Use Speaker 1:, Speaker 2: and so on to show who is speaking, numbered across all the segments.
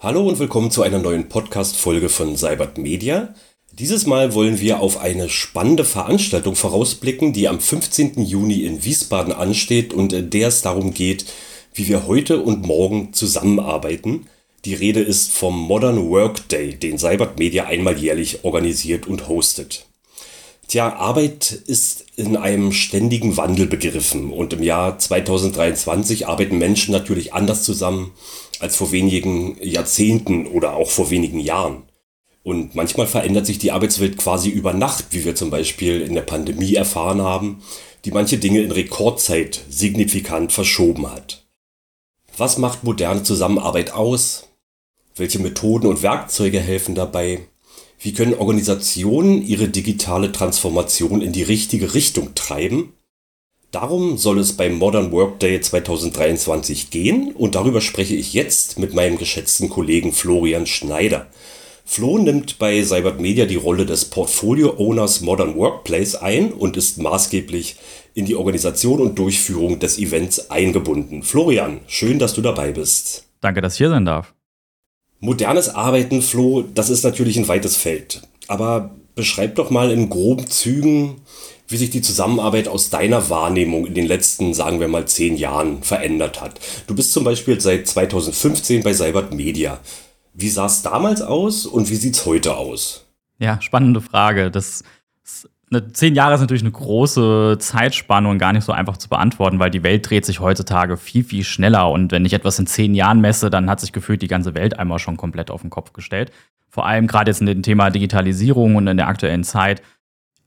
Speaker 1: Hallo und willkommen zu einer neuen Podcast-Folge von Cybert Media. Dieses Mal wollen wir auf eine spannende Veranstaltung vorausblicken, die am 15. Juni in Wiesbaden ansteht und in der es darum geht, wie wir heute und morgen zusammenarbeiten. Die Rede ist vom Modern Work Day, den Cybert Media einmal jährlich organisiert und hostet. Tja, Arbeit ist in einem ständigen Wandel begriffen und im Jahr 2023 arbeiten Menschen natürlich anders zusammen als vor wenigen Jahrzehnten oder auch vor wenigen Jahren. Und manchmal verändert sich die Arbeitswelt quasi über Nacht, wie wir zum Beispiel in der Pandemie erfahren haben, die manche Dinge in Rekordzeit signifikant verschoben hat. Was macht moderne Zusammenarbeit aus? Welche Methoden und Werkzeuge helfen dabei? Wie können Organisationen ihre digitale Transformation in die richtige Richtung treiben? Darum soll es beim Modern Workday 2023 gehen und darüber spreche ich jetzt mit meinem geschätzten Kollegen Florian Schneider. Flo nimmt bei Cybert Media die Rolle des Portfolio Owners Modern Workplace ein und ist maßgeblich in die Organisation und Durchführung des Events eingebunden. Florian, schön, dass du dabei bist.
Speaker 2: Danke, dass ich hier sein darf.
Speaker 1: Modernes Arbeiten, Flo, das ist natürlich ein weites Feld. Aber beschreib doch mal in groben Zügen, wie sich die Zusammenarbeit aus deiner Wahrnehmung in den letzten, sagen wir mal, zehn Jahren verändert hat. Du bist zum Beispiel seit 2015 bei Cybert Media. Wie sah es damals aus und wie sieht es heute aus?
Speaker 2: Ja, spannende Frage. Das eine, zehn Jahre ist natürlich eine große Zeitspanne und gar nicht so einfach zu beantworten, weil die Welt dreht sich heutzutage viel, viel schneller. Und wenn ich etwas in zehn Jahren messe, dann hat sich gefühlt die ganze Welt einmal schon komplett auf den Kopf gestellt. Vor allem gerade jetzt in dem Thema Digitalisierung und in der aktuellen Zeit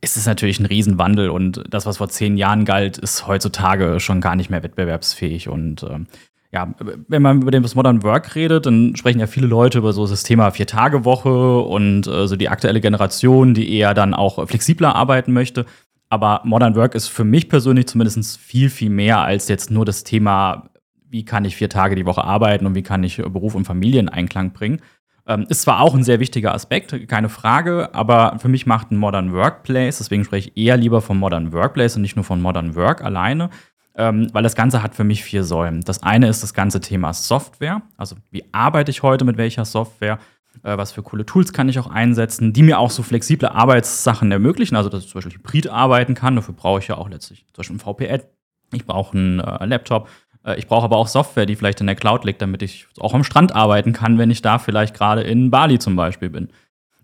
Speaker 2: ist es natürlich ein Riesenwandel. Und das, was vor zehn Jahren galt, ist heutzutage schon gar nicht mehr wettbewerbsfähig. Und äh, ja, wenn man über das Modern Work redet, dann sprechen ja viele Leute über so das Thema Vier-Tage-Woche und äh, so die aktuelle Generation, die eher dann auch flexibler arbeiten möchte. Aber Modern Work ist für mich persönlich zumindest viel, viel mehr als jetzt nur das Thema, wie kann ich vier Tage die Woche arbeiten und wie kann ich Beruf und Familie in Einklang bringen. Ähm, ist zwar auch ein sehr wichtiger Aspekt, keine Frage, aber für mich macht ein Modern Workplace, deswegen spreche ich eher lieber von Modern Workplace und nicht nur von Modern Work alleine, ähm, weil das Ganze hat für mich vier Säulen. Das eine ist das ganze Thema Software, also wie arbeite ich heute mit welcher Software, äh, was für coole Tools kann ich auch einsetzen, die mir auch so flexible Arbeitssachen ermöglichen, also dass ich zum Beispiel hybrid arbeiten kann, dafür brauche ich ja auch letztlich zum Beispiel ein VPN, ich brauche einen äh, Laptop, äh, ich brauche aber auch Software, die vielleicht in der Cloud liegt, damit ich auch am Strand arbeiten kann, wenn ich da vielleicht gerade in Bali zum Beispiel bin.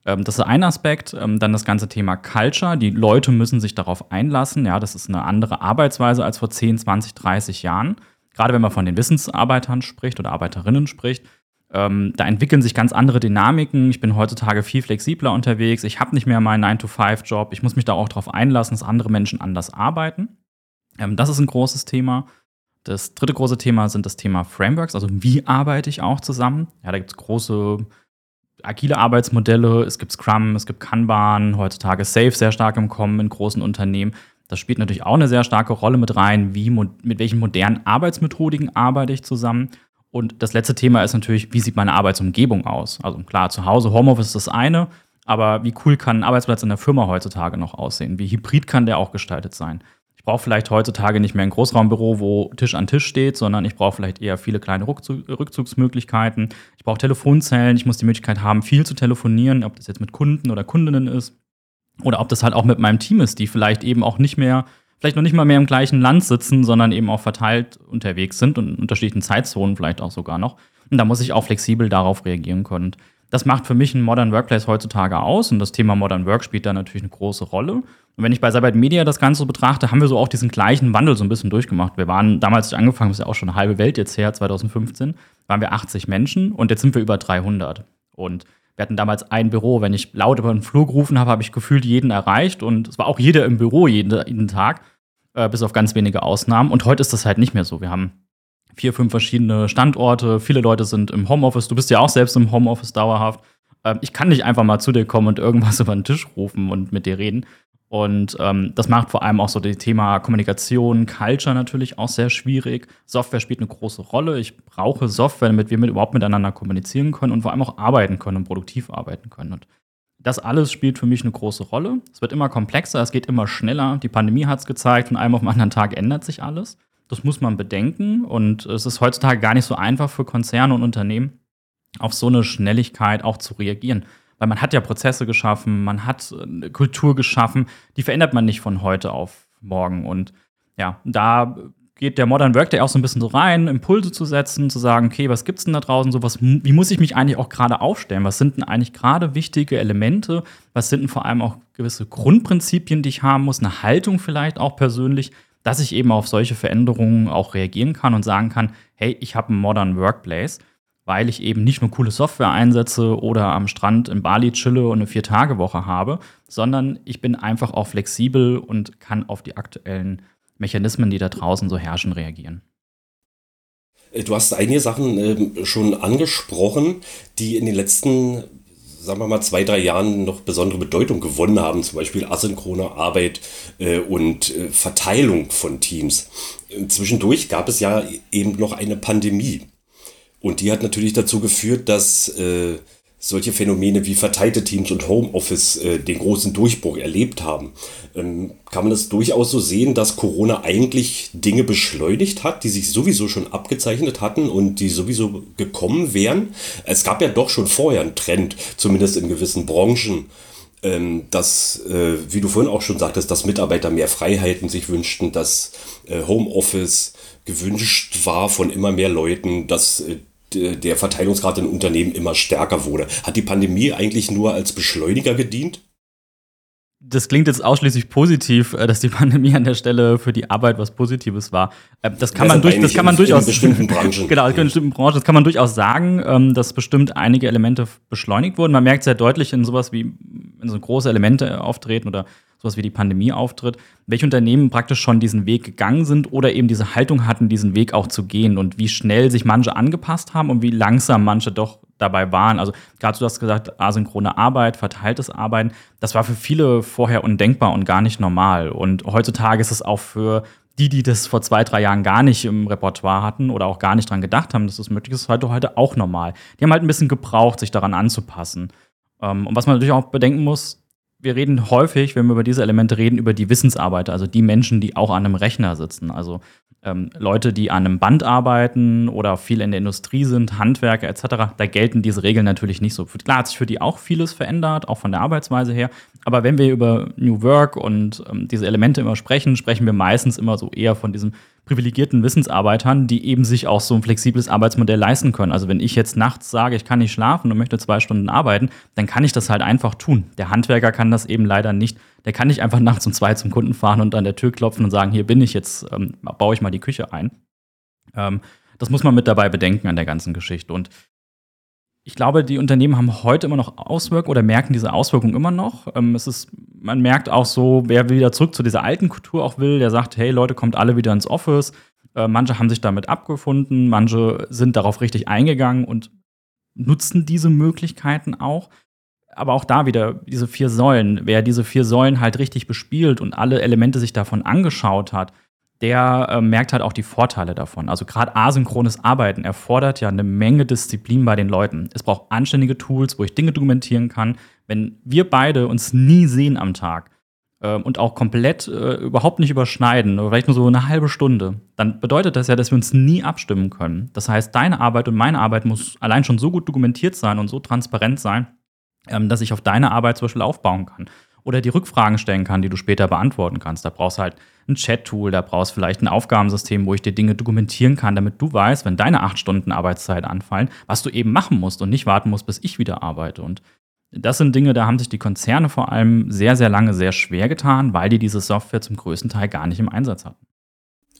Speaker 2: Ähm, das ist ein Aspekt. Ähm, dann das ganze Thema Culture. Die Leute müssen sich darauf einlassen. Ja, das ist eine andere Arbeitsweise als vor 10, 20, 30 Jahren. Gerade wenn man von den Wissensarbeitern spricht oder Arbeiterinnen spricht. Ähm, da entwickeln sich ganz andere Dynamiken. Ich bin heutzutage viel flexibler unterwegs. Ich habe nicht mehr meinen 9-to-5-Job. Ich muss mich da auch darauf einlassen, dass andere Menschen anders arbeiten. Ähm, das ist ein großes Thema. Das dritte große Thema sind das Thema Frameworks, also wie arbeite ich auch zusammen. Ja, da gibt es große agile Arbeitsmodelle, es gibt Scrum, es gibt Kanban, heutzutage Safe sehr stark im Kommen in großen Unternehmen. Das spielt natürlich auch eine sehr starke Rolle mit rein, wie, mit welchen modernen Arbeitsmethodiken arbeite ich zusammen. Und das letzte Thema ist natürlich, wie sieht meine Arbeitsumgebung aus? Also klar, zu Hause, Homeoffice ist das eine, aber wie cool kann ein Arbeitsplatz in der Firma heutzutage noch aussehen? Wie hybrid kann der auch gestaltet sein? Brauche vielleicht heutzutage nicht mehr ein Großraumbüro, wo Tisch an Tisch steht, sondern ich brauche vielleicht eher viele kleine Rückzugsmöglichkeiten. Ich brauche Telefonzellen, ich muss die Möglichkeit haben, viel zu telefonieren, ob das jetzt mit Kunden oder Kundinnen ist. Oder ob das halt auch mit meinem Team ist, die vielleicht eben auch nicht mehr, vielleicht noch nicht mal mehr im gleichen Land sitzen, sondern eben auch verteilt unterwegs sind und in unterschiedlichen Zeitzonen vielleicht auch sogar noch. Und da muss ich auch flexibel darauf reagieren können. Das macht für mich ein Modern Workplace heutzutage aus und das Thema Modern Work spielt da natürlich eine große Rolle. Und wenn ich bei Cybert Media das Ganze betrachte, haben wir so auch diesen gleichen Wandel so ein bisschen durchgemacht. Wir waren damals, angefangen das ist ja auch schon eine halbe Welt jetzt her, 2015, waren wir 80 Menschen und jetzt sind wir über 300. Und wir hatten damals ein Büro. Wenn ich laut über den Flur gerufen habe, habe ich gefühlt jeden erreicht und es war auch jeder im Büro jeden, jeden Tag, äh, bis auf ganz wenige Ausnahmen. Und heute ist das halt nicht mehr so. Wir haben vier, fünf verschiedene Standorte. Viele Leute sind im Homeoffice. Du bist ja auch selbst im Homeoffice dauerhaft. Ähm, ich kann nicht einfach mal zu dir kommen und irgendwas über den Tisch rufen und mit dir reden. Und ähm, das macht vor allem auch so das Thema Kommunikation, Culture natürlich auch sehr schwierig. Software spielt eine große Rolle. Ich brauche Software, damit wir mit, überhaupt miteinander kommunizieren können und vor allem auch arbeiten können und produktiv arbeiten können. Und das alles spielt für mich eine große Rolle. Es wird immer komplexer, es geht immer schneller. Die Pandemie hat es gezeigt, von einem auf den anderen Tag ändert sich alles. Das muss man bedenken. Und es ist heutzutage gar nicht so einfach für Konzerne und Unternehmen, auf so eine Schnelligkeit auch zu reagieren. Weil man hat ja Prozesse geschaffen, man hat eine Kultur geschaffen, die verändert man nicht von heute auf morgen. Und ja, da geht der Modern Workday auch so ein bisschen so rein, Impulse zu setzen, zu sagen, okay, was gibt's denn da draußen so, was, wie muss ich mich eigentlich auch gerade aufstellen? Was sind denn eigentlich gerade wichtige Elemente? Was sind denn vor allem auch gewisse Grundprinzipien, die ich haben muss, eine Haltung vielleicht auch persönlich, dass ich eben auf solche Veränderungen auch reagieren kann und sagen kann, hey, ich habe einen Modern Workplace weil ich eben nicht nur coole Software einsetze oder am Strand in Bali chille und eine Vier-Tage-Woche habe, sondern ich bin einfach auch flexibel und kann auf die aktuellen Mechanismen, die da draußen so herrschen, reagieren.
Speaker 1: Äh, du hast einige Sachen äh, schon angesprochen, die in den letzten, sagen wir mal, zwei, drei Jahren noch besondere Bedeutung gewonnen haben, zum Beispiel asynchrone Arbeit äh, und äh, Verteilung von Teams. Zwischendurch gab es ja eben noch eine Pandemie. Und die hat natürlich dazu geführt, dass äh, solche Phänomene wie verteilte Teams und Homeoffice äh, den großen Durchbruch erlebt haben. Ähm, kann man das durchaus so sehen, dass Corona eigentlich Dinge beschleunigt hat, die sich sowieso schon abgezeichnet hatten und die sowieso gekommen wären? Es gab ja doch schon vorher einen Trend, zumindest in gewissen Branchen, ähm, dass, äh, wie du vorhin auch schon sagtest, dass Mitarbeiter mehr Freiheiten sich wünschten, dass äh, Homeoffice gewünscht war von immer mehr Leuten, dass äh, der Verteilungsgrad in Unternehmen immer stärker wurde. Hat die Pandemie eigentlich nur als Beschleuniger gedient?
Speaker 2: das klingt jetzt ausschließlich positiv, äh, dass die Pandemie an der Stelle für die Arbeit was Positives war. Äh, das kann man, durch, das kann man in, durchaus. In
Speaker 1: bestimmten Branchen.
Speaker 2: genau, in bestimmten Branchen. Das kann man durchaus sagen, ähm, dass bestimmt einige Elemente beschleunigt wurden. Man merkt sehr deutlich in sowas wie, wenn so große Elemente auftreten oder sowas wie die Pandemie auftritt, welche Unternehmen praktisch schon diesen Weg gegangen sind oder eben diese Haltung hatten, diesen Weg auch zu gehen und wie schnell sich manche angepasst haben und wie langsam manche doch dabei waren. Also gerade du hast gesagt, asynchrone Arbeit, verteiltes Arbeiten, das war für viele vorher undenkbar und gar nicht normal. Und heutzutage ist es auch für die, die das vor zwei, drei Jahren gar nicht im Repertoire hatten oder auch gar nicht dran gedacht haben, dass das möglich ist, heute, heute auch normal. Die haben halt ein bisschen gebraucht, sich daran anzupassen. Ähm, und was man natürlich auch bedenken muss, wir reden häufig, wenn wir über diese Elemente reden, über die Wissensarbeiter, also die Menschen, die auch an einem Rechner sitzen. Also ähm, Leute, die an einem Band arbeiten oder viel in der Industrie sind, Handwerker etc., da gelten diese Regeln natürlich nicht so. Klar hat sich für die auch vieles verändert, auch von der Arbeitsweise her. Aber wenn wir über New Work und ähm, diese Elemente immer sprechen, sprechen wir meistens immer so eher von diesem privilegierten Wissensarbeitern, die eben sich auch so ein flexibles Arbeitsmodell leisten können. Also wenn ich jetzt nachts sage, ich kann nicht schlafen und möchte zwei Stunden arbeiten, dann kann ich das halt einfach tun. Der Handwerker kann das eben leider nicht. Der kann nicht einfach nachts um zwei zum Kunden fahren und an der Tür klopfen und sagen, hier bin ich, jetzt ähm, baue ich mal die Küche ein. Ähm, das muss man mit dabei bedenken an der ganzen Geschichte. Und ich glaube, die Unternehmen haben heute immer noch Auswirkungen oder merken diese Auswirkungen immer noch. Ähm, es ist, man merkt auch so, wer wieder zurück zu dieser alten Kultur auch will, der sagt, hey Leute, kommt alle wieder ins Office. Äh, manche haben sich damit abgefunden, manche sind darauf richtig eingegangen und nutzen diese Möglichkeiten auch. Aber auch da wieder diese vier Säulen. Wer diese vier Säulen halt richtig bespielt und alle Elemente sich davon angeschaut hat, der äh, merkt halt auch die Vorteile davon. Also gerade asynchrones Arbeiten erfordert ja eine Menge Disziplin bei den Leuten. Es braucht anständige Tools, wo ich Dinge dokumentieren kann. Wenn wir beide uns nie sehen am Tag äh, und auch komplett äh, überhaupt nicht überschneiden, oder vielleicht nur so eine halbe Stunde, dann bedeutet das ja, dass wir uns nie abstimmen können. Das heißt, deine Arbeit und meine Arbeit muss allein schon so gut dokumentiert sein und so transparent sein, ähm, dass ich auf deine Arbeit zum Beispiel aufbauen kann oder die Rückfragen stellen kann, die du später beantworten kannst. Da brauchst du halt ein Chat-Tool, da brauchst du vielleicht ein Aufgabensystem, wo ich dir Dinge dokumentieren kann, damit du weißt, wenn deine acht Stunden Arbeitszeit anfallen, was du eben machen musst und nicht warten musst, bis ich wieder arbeite. Und das sind Dinge, da haben sich die Konzerne vor allem sehr, sehr lange sehr schwer getan, weil die diese Software zum größten Teil gar nicht im Einsatz hatten.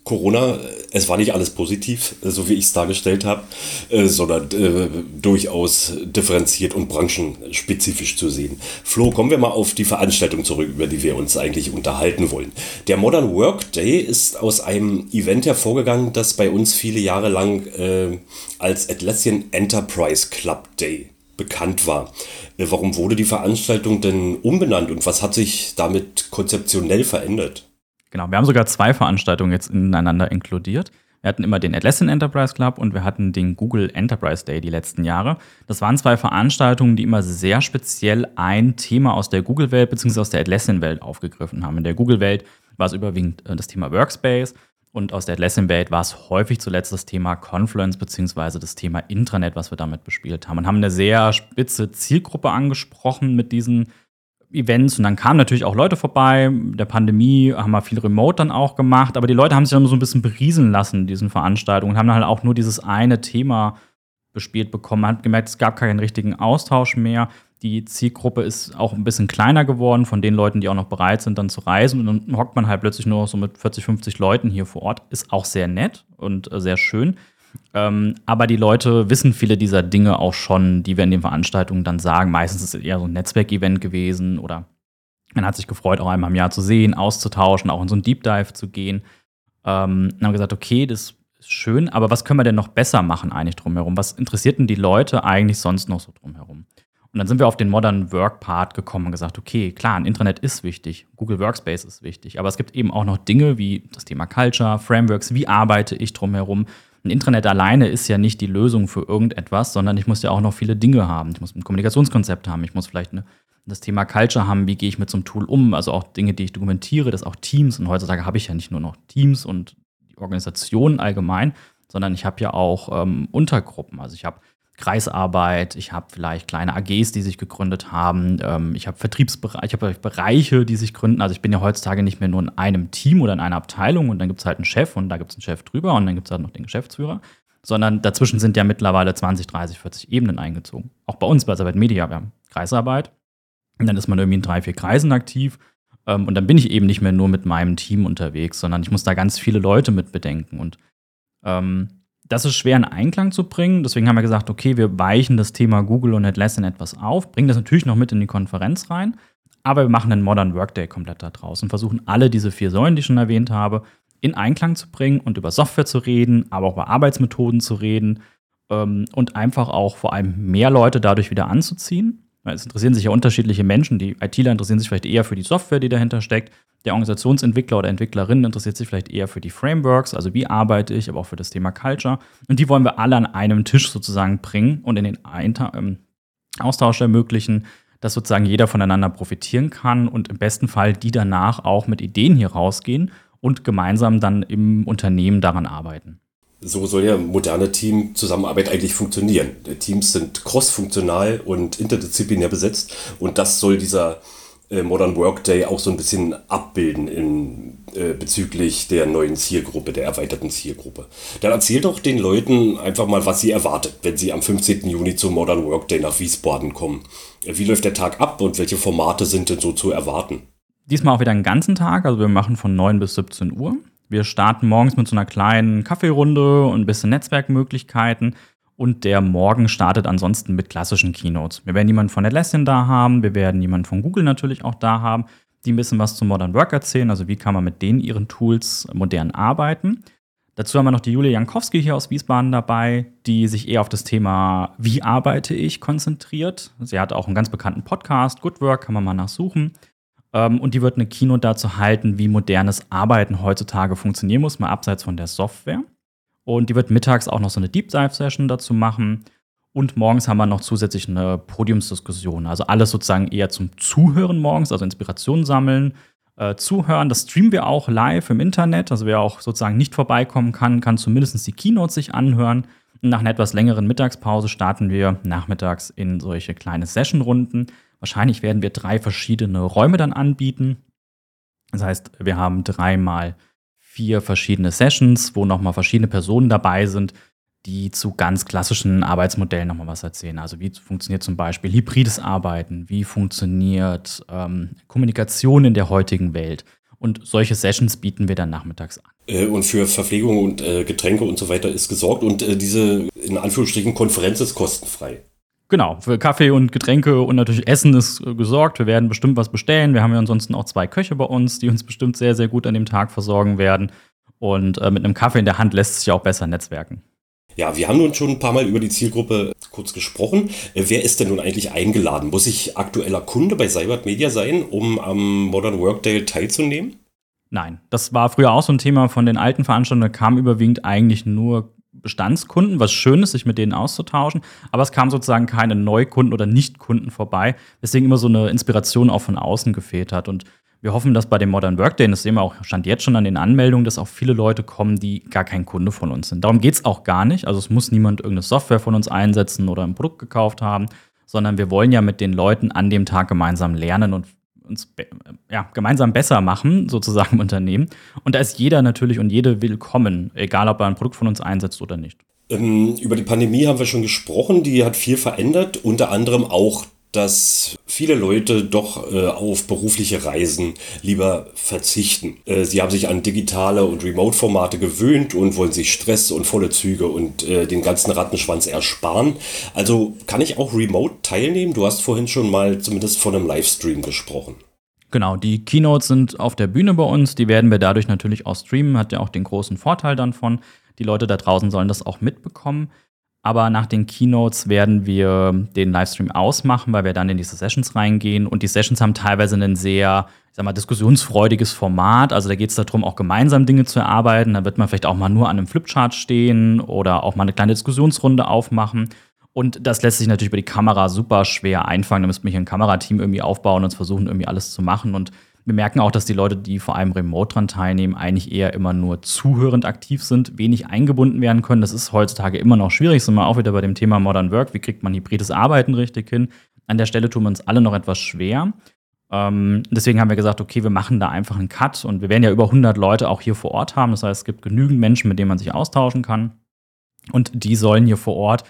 Speaker 1: Corona, es war nicht alles positiv, so wie ich es dargestellt habe, äh, sondern äh, durchaus differenziert und branchenspezifisch zu sehen. Flo, kommen wir mal auf die Veranstaltung zurück, über die wir uns eigentlich unterhalten wollen. Der Modern Work Day ist aus einem Event hervorgegangen, das bei uns viele Jahre lang äh, als Atlassian Enterprise Club Day bekannt war. Äh, warum wurde die Veranstaltung denn umbenannt und was hat sich damit konzeptionell verändert?
Speaker 2: Genau, wir haben sogar zwei Veranstaltungen jetzt ineinander inkludiert. Wir hatten immer den Atlassian Enterprise Club und wir hatten den Google Enterprise Day die letzten Jahre. Das waren zwei Veranstaltungen, die immer sehr speziell ein Thema aus der Google-Welt bzw. aus der Atlassian-Welt aufgegriffen haben. In der Google-Welt war es überwiegend äh, das Thema Workspace Und aus der Atlassian-Welt war es häufig zuletzt das Thema Confluence beziehungsweise das Thema Intranet, was wir damit bespielt haben. Und haben eine sehr spitze Zielgruppe angesprochen mit diesen Events. Und dann kamen natürlich auch Leute vorbei. Der Pandemie haben wir viel Remote dann auch gemacht. Aber die Leute haben sich dann so ein bisschen berieseln lassen in diesen Veranstaltungen und haben dann halt auch nur dieses eine Thema bespielt bekommen. Man hat gemerkt, es gab keinen richtigen Austausch mehr. Die Zielgruppe ist auch ein bisschen kleiner geworden von den Leuten, die auch noch bereit sind, dann zu reisen. Und dann hockt man halt plötzlich nur so mit 40, 50 Leuten hier vor Ort. Ist auch sehr nett und äh, sehr schön. Ähm, aber die Leute wissen viele dieser Dinge auch schon, die wir in den Veranstaltungen dann sagen. Meistens ist es eher so ein Netzwerkevent gewesen oder man hat sich gefreut, auch einmal im Jahr zu sehen, auszutauschen, auch in so einen Deep Dive zu gehen. Ähm, dann haben gesagt, okay, das ist schön, aber was können wir denn noch besser machen eigentlich drumherum? Was interessierten die Leute eigentlich sonst noch so drumherum? Und dann sind wir auf den Modern Work Part gekommen und gesagt, okay, klar, ein Internet ist wichtig, Google Workspace ist wichtig, aber es gibt eben auch noch Dinge wie das Thema Culture, Frameworks, wie arbeite ich drumherum. Ein Intranet alleine ist ja nicht die Lösung für irgendetwas, sondern ich muss ja auch noch viele Dinge haben. Ich muss ein Kommunikationskonzept haben, ich muss vielleicht eine, das Thema Culture haben, wie gehe ich mit so einem Tool um, also auch Dinge, die ich dokumentiere, das auch Teams. Und heutzutage habe ich ja nicht nur noch Teams und die Organisation allgemein, sondern ich habe ja auch ähm, Untergruppen. Also ich habe Kreisarbeit, ich habe vielleicht kleine AGs, die sich gegründet haben, ähm, ich habe Vertriebsbereiche, ich habe Bereiche, die sich gründen. Also ich bin ja heutzutage nicht mehr nur in einem Team oder in einer Abteilung und dann gibt es halt einen Chef und da gibt es einen Chef drüber und dann gibt es halt noch den Geschäftsführer, sondern dazwischen sind ja mittlerweile 20, 30, 40 Ebenen eingezogen. Auch bei uns bei Arbeit Media, wir haben Kreisarbeit und dann ist man irgendwie in drei, vier Kreisen aktiv ähm, und dann bin ich eben nicht mehr nur mit meinem Team unterwegs, sondern ich muss da ganz viele Leute mit bedenken und ähm, das ist schwer in Einklang zu bringen. Deswegen haben wir gesagt, okay, wir weichen das Thema Google und Atlassian etwas auf, bringen das natürlich noch mit in die Konferenz rein, aber wir machen einen Modern Workday komplett da draus und versuchen alle diese vier Säulen, die ich schon erwähnt habe, in Einklang zu bringen und über Software zu reden, aber auch über Arbeitsmethoden zu reden ähm, und einfach auch vor allem mehr Leute dadurch wieder anzuziehen. Es interessieren sich ja unterschiedliche Menschen. Die ITler interessieren sich vielleicht eher für die Software, die dahinter steckt. Der Organisationsentwickler oder Entwicklerin interessiert sich vielleicht eher für die Frameworks, also wie arbeite ich, aber auch für das Thema Culture. Und die wollen wir alle an einem Tisch sozusagen bringen und in den ähm, Austausch ermöglichen, dass sozusagen jeder voneinander profitieren kann und im besten Fall die danach auch mit Ideen hier rausgehen und gemeinsam dann im Unternehmen daran arbeiten.
Speaker 1: So soll ja moderne Teamzusammenarbeit eigentlich funktionieren. Teams sind cross-funktional und interdisziplinär besetzt und das soll dieser äh, Modern Workday auch so ein bisschen abbilden in, äh, bezüglich der neuen Zielgruppe, der erweiterten Zielgruppe. Dann erzählt doch den Leuten einfach mal, was sie erwartet, wenn sie am 15. Juni zum Modern Workday nach Wiesbaden kommen. Wie läuft der Tag ab und welche Formate sind denn so zu erwarten?
Speaker 2: Diesmal auch wieder einen ganzen Tag, also wir machen von 9 bis 17 Uhr. Wir starten morgens mit so einer kleinen Kaffeerunde und ein bisschen Netzwerkmöglichkeiten. Und der Morgen startet ansonsten mit klassischen Keynotes. Wir werden jemanden von Atlassian da haben, wir werden jemanden von Google natürlich auch da haben, die ein bisschen was zum Modern Work erzählen, also wie kann man mit denen ihren Tools modern arbeiten. Dazu haben wir noch die Julia Jankowski hier aus Wiesbaden dabei, die sich eher auf das Thema Wie arbeite ich konzentriert. Sie hat auch einen ganz bekannten Podcast, Good Work, kann man mal nachsuchen. Ähm, und die wird eine Keynote dazu halten, wie modernes Arbeiten heutzutage funktionieren muss, mal abseits von der Software. Und die wird mittags auch noch so eine Deep Dive Session dazu machen. Und morgens haben wir noch zusätzlich eine Podiumsdiskussion. Also alles sozusagen eher zum Zuhören morgens, also Inspiration sammeln, äh, zuhören. Das streamen wir auch live im Internet. Also wer auch sozusagen nicht vorbeikommen kann, kann zumindest die Keynote sich anhören. Nach einer etwas längeren Mittagspause starten wir nachmittags in solche kleine Sessionrunden. Wahrscheinlich werden wir drei verschiedene Räume dann anbieten. Das heißt, wir haben dreimal vier verschiedene Sessions, wo nochmal verschiedene Personen dabei sind, die zu ganz klassischen Arbeitsmodellen nochmal was erzählen. Also wie funktioniert zum Beispiel hybrides Arbeiten, wie funktioniert ähm, Kommunikation in der heutigen Welt. Und solche Sessions bieten wir dann nachmittags an.
Speaker 1: Äh, und für Verpflegung und äh, Getränke und so weiter ist gesorgt. Und äh, diese in Anführungsstrichen Konferenz ist kostenfrei.
Speaker 2: Genau, für Kaffee und Getränke und natürlich Essen ist äh, gesorgt. Wir werden bestimmt was bestellen. Wir haben ja ansonsten auch zwei Köche bei uns, die uns bestimmt sehr, sehr gut an dem Tag versorgen werden. Und äh, mit einem Kaffee in der Hand lässt sich auch besser netzwerken.
Speaker 1: Ja, wir haben nun schon ein paar Mal über die Zielgruppe kurz gesprochen. Äh, wer ist denn nun eigentlich eingeladen? Muss ich aktueller Kunde bei Cybert Media sein, um am Modern Workday teilzunehmen?
Speaker 2: Nein, das war früher auch so ein Thema von den alten Veranstaltungen. Da kam überwiegend eigentlich nur Bestandskunden, was schön ist, sich mit denen auszutauschen, aber es kamen sozusagen keine Neukunden oder Nichtkunden vorbei, weswegen immer so eine Inspiration auch von außen gefehlt hat. Und Wir hoffen, dass bei dem Modern Workday, das sehen wir auch, stand jetzt schon an den Anmeldungen, dass auch viele Leute kommen, die gar kein Kunde von uns sind. Darum geht es auch gar nicht. Also es muss niemand irgendeine Software von uns einsetzen oder ein Produkt gekauft haben, sondern wir wollen ja mit den Leuten an dem Tag gemeinsam lernen und uns ja, gemeinsam besser machen, sozusagen im Unternehmen. Und da ist jeder natürlich und jede willkommen, egal ob er ein Produkt von uns einsetzt oder nicht.
Speaker 1: Ähm, über die Pandemie haben wir schon gesprochen, die hat viel verändert, unter anderem auch dass viele Leute doch äh, auf berufliche Reisen lieber verzichten. Äh, sie haben sich an digitale und Remote-Formate gewöhnt und wollen sich Stress und volle Züge und äh, den ganzen Rattenschwanz ersparen. Also kann ich auch remote teilnehmen? Du hast vorhin schon mal zumindest von einem Livestream gesprochen.
Speaker 2: Genau, die Keynotes sind auf der Bühne bei uns. Die werden wir dadurch natürlich auch streamen. Hat ja auch den großen Vorteil dann von. Die Leute da draußen sollen das auch mitbekommen. Aber nach den Keynotes werden wir den Livestream ausmachen, weil wir dann in diese Sessions reingehen. Und die Sessions haben teilweise ein sehr, ich sag mal, diskussionsfreudiges Format. Also da geht es darum, auch gemeinsam Dinge zu erarbeiten. Da wird man vielleicht auch mal nur an einem Flipchart stehen oder auch mal eine kleine Diskussionsrunde aufmachen. Und das lässt sich natürlich über die Kamera super schwer einfangen. Da müsste man hier ein Kamerateam irgendwie aufbauen und versuchen, irgendwie alles zu machen. Und wir merken auch, dass die Leute, die vor allem remote dran teilnehmen, eigentlich eher immer nur zuhörend aktiv sind, wenig eingebunden werden können. Das ist heutzutage immer noch schwierig. Sind wir auch wieder bei dem Thema Modern Work. Wie kriegt man hybrides Arbeiten richtig hin? An der Stelle tun wir uns alle noch etwas schwer. Ähm, deswegen haben wir gesagt, okay, wir machen da einfach einen Cut und wir werden ja über 100 Leute auch hier vor Ort haben. Das heißt, es gibt genügend Menschen, mit denen man sich austauschen kann. Und die sollen hier vor Ort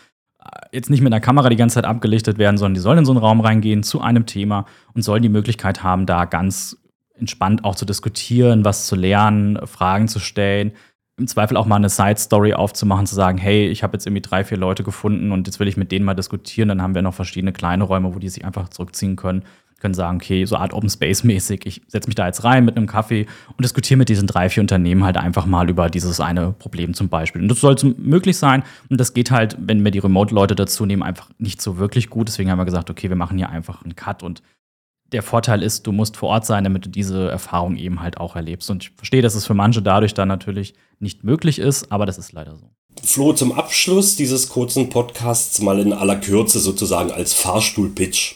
Speaker 2: äh, jetzt nicht mit einer Kamera die ganze Zeit abgelichtet werden, sondern die sollen in so einen Raum reingehen zu einem Thema und sollen die Möglichkeit haben, da ganz entspannt auch zu diskutieren, was zu lernen, Fragen zu stellen. Im Zweifel auch mal eine Side-Story aufzumachen, zu sagen, hey, ich habe jetzt irgendwie drei, vier Leute gefunden und jetzt will ich mit denen mal diskutieren. Dann haben wir noch verschiedene kleine Räume, wo die sich einfach zurückziehen können können sagen, okay, so Art Open Space mäßig, ich setze mich da jetzt rein mit einem Kaffee und diskutiere mit diesen drei, vier Unternehmen halt einfach mal über dieses eine Problem zum Beispiel. Und das soll möglich sein und das geht halt, wenn wir die Remote-Leute dazu nehmen, einfach nicht so wirklich gut. Deswegen haben wir gesagt, okay, wir machen hier einfach einen Cut und der Vorteil ist, du musst vor Ort sein, damit du diese Erfahrung eben halt auch erlebst. Und ich verstehe, dass es für manche dadurch dann natürlich nicht möglich ist, aber das ist leider so.
Speaker 1: Flo, zum Abschluss dieses kurzen Podcasts mal in aller Kürze sozusagen als Fahrstuhl-Pitch.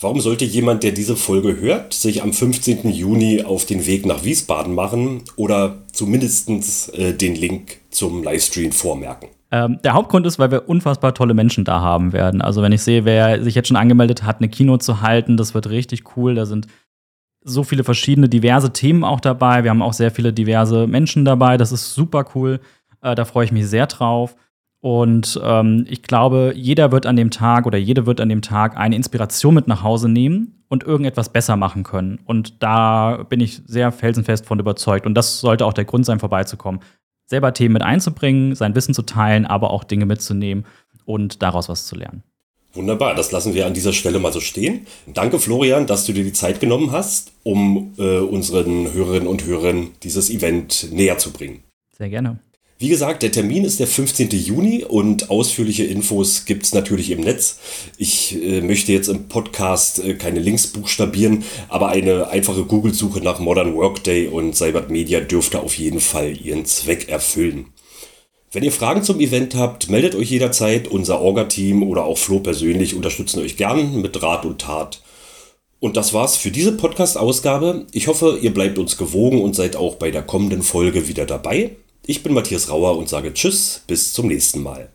Speaker 1: Warum sollte jemand, der diese Folge hört, sich am 15. Juni auf den Weg nach Wiesbaden machen oder zumindest äh, den Link zum Livestream vormerken?
Speaker 2: Ähm, der Hauptgrund ist, weil wir unfassbar tolle Menschen da haben werden. Also wenn ich sehe, wer sich jetzt schon angemeldet hat, eine Kino zu halten, das wird richtig cool. Da sind so viele verschiedene, diverse Themen auch dabei. Wir haben auch sehr viele diverse Menschen dabei. Das ist super cool. Äh, da freue ich mich sehr drauf. Und ähm, ich glaube, jeder wird an dem Tag oder jede wird an dem Tag eine Inspiration mit nach Hause nehmen und irgendetwas besser machen können. Und da bin ich sehr felsenfest von überzeugt. Und das sollte auch der Grund sein, vorbeizukommen selber Themen mit einzubringen, sein Wissen zu teilen, aber auch Dinge mitzunehmen und daraus was zu lernen.
Speaker 1: Wunderbar, das lassen wir an dieser Stelle mal so stehen. Danke, Florian, dass du dir die Zeit genommen hast, um äh, unseren Hörerinnen und Hörern dieses Event näher zu bringen.
Speaker 2: Sehr gerne.
Speaker 1: Wie gesagt, der Termin ist der 15. Juni und ausführliche Infos gibt es natürlich im Netz. Ich äh, möchte jetzt im Podcast äh, keine Links buchstabieren, aber eine einfache Google-Suche nach Modern Workday und Cybert Media dürfte auf jeden Fall ihren Zweck erfüllen. Wenn ihr Fragen zum Event habt, meldet euch jederzeit. Unser Orga-Team oder auch Flo persönlich unterstützen euch gern mit Rat und Tat. Und das war's für diese Podcast-Ausgabe. Ich hoffe, ihr bleibt uns gewogen und seid auch bei der kommenden Folge wieder dabei. Ich bin Matthias Rauer und sage Tschüss, bis zum nächsten Mal.